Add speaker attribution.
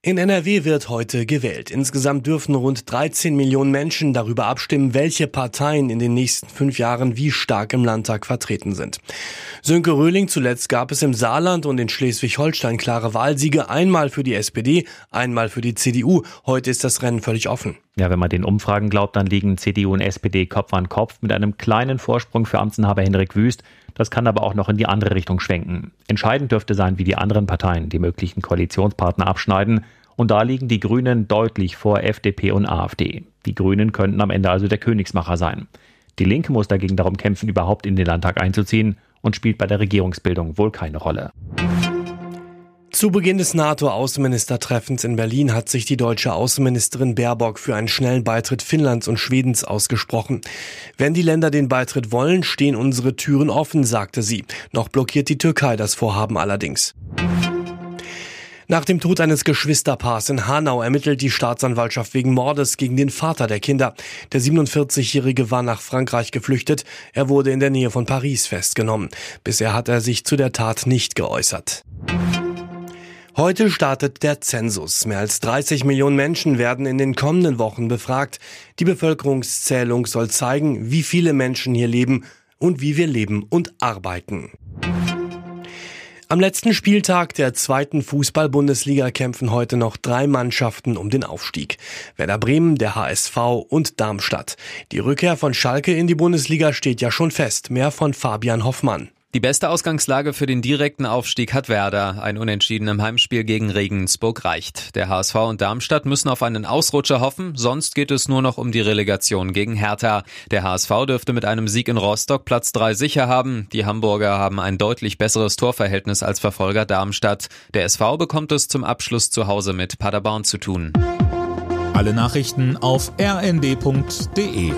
Speaker 1: In NRW wird heute gewählt. Insgesamt dürfen rund 13 Millionen Menschen darüber abstimmen, welche Parteien in den nächsten fünf Jahren wie stark im Landtag vertreten sind. Sönke Röhling zuletzt gab es im Saarland und in Schleswig-Holstein klare Wahlsiege, einmal für die SPD, einmal für die CDU. Heute ist das Rennen völlig offen.
Speaker 2: Ja, wenn man den Umfragen glaubt, dann liegen CDU und SPD Kopf an Kopf mit einem kleinen Vorsprung für Amtsinhaber Henrik Wüst. Das kann aber auch noch in die andere Richtung schwenken. Entscheidend dürfte sein, wie die anderen Parteien die möglichen Koalitionspartner abschneiden. Und da liegen die Grünen deutlich vor FDP und AfD. Die Grünen könnten am Ende also der Königsmacher sein. Die Linke muss dagegen darum kämpfen, überhaupt in den Landtag einzuziehen und spielt bei der Regierungsbildung wohl keine Rolle.
Speaker 1: Zu Beginn des NATO-Außenministertreffens in Berlin hat sich die deutsche Außenministerin Baerbock für einen schnellen Beitritt Finnlands und Schwedens ausgesprochen. Wenn die Länder den Beitritt wollen, stehen unsere Türen offen, sagte sie. Noch blockiert die Türkei das Vorhaben allerdings. Nach dem Tod eines Geschwisterpaars in Hanau ermittelt die Staatsanwaltschaft wegen Mordes gegen den Vater der Kinder. Der 47-Jährige war nach Frankreich geflüchtet. Er wurde in der Nähe von Paris festgenommen. Bisher hat er sich zu der Tat nicht geäußert. Heute startet der Zensus. Mehr als 30 Millionen Menschen werden in den kommenden Wochen befragt. Die Bevölkerungszählung soll zeigen, wie viele Menschen hier leben und wie wir leben und arbeiten. Am letzten Spieltag der zweiten Fußball-Bundesliga kämpfen heute noch drei Mannschaften um den Aufstieg. Werder Bremen, der HSV und Darmstadt. Die Rückkehr von Schalke in die Bundesliga steht ja schon fest. Mehr von Fabian Hoffmann.
Speaker 3: Die beste Ausgangslage für den direkten Aufstieg hat Werder. Ein Unentschieden im Heimspiel gegen Regensburg reicht. Der HSV und Darmstadt müssen auf einen Ausrutscher hoffen, sonst geht es nur noch um die Relegation gegen Hertha. Der HSV dürfte mit einem Sieg in Rostock Platz 3 sicher haben. Die Hamburger haben ein deutlich besseres Torverhältnis als Verfolger Darmstadt. Der SV bekommt es zum Abschluss zu Hause mit Paderborn zu tun.
Speaker 4: Alle Nachrichten auf rnd.de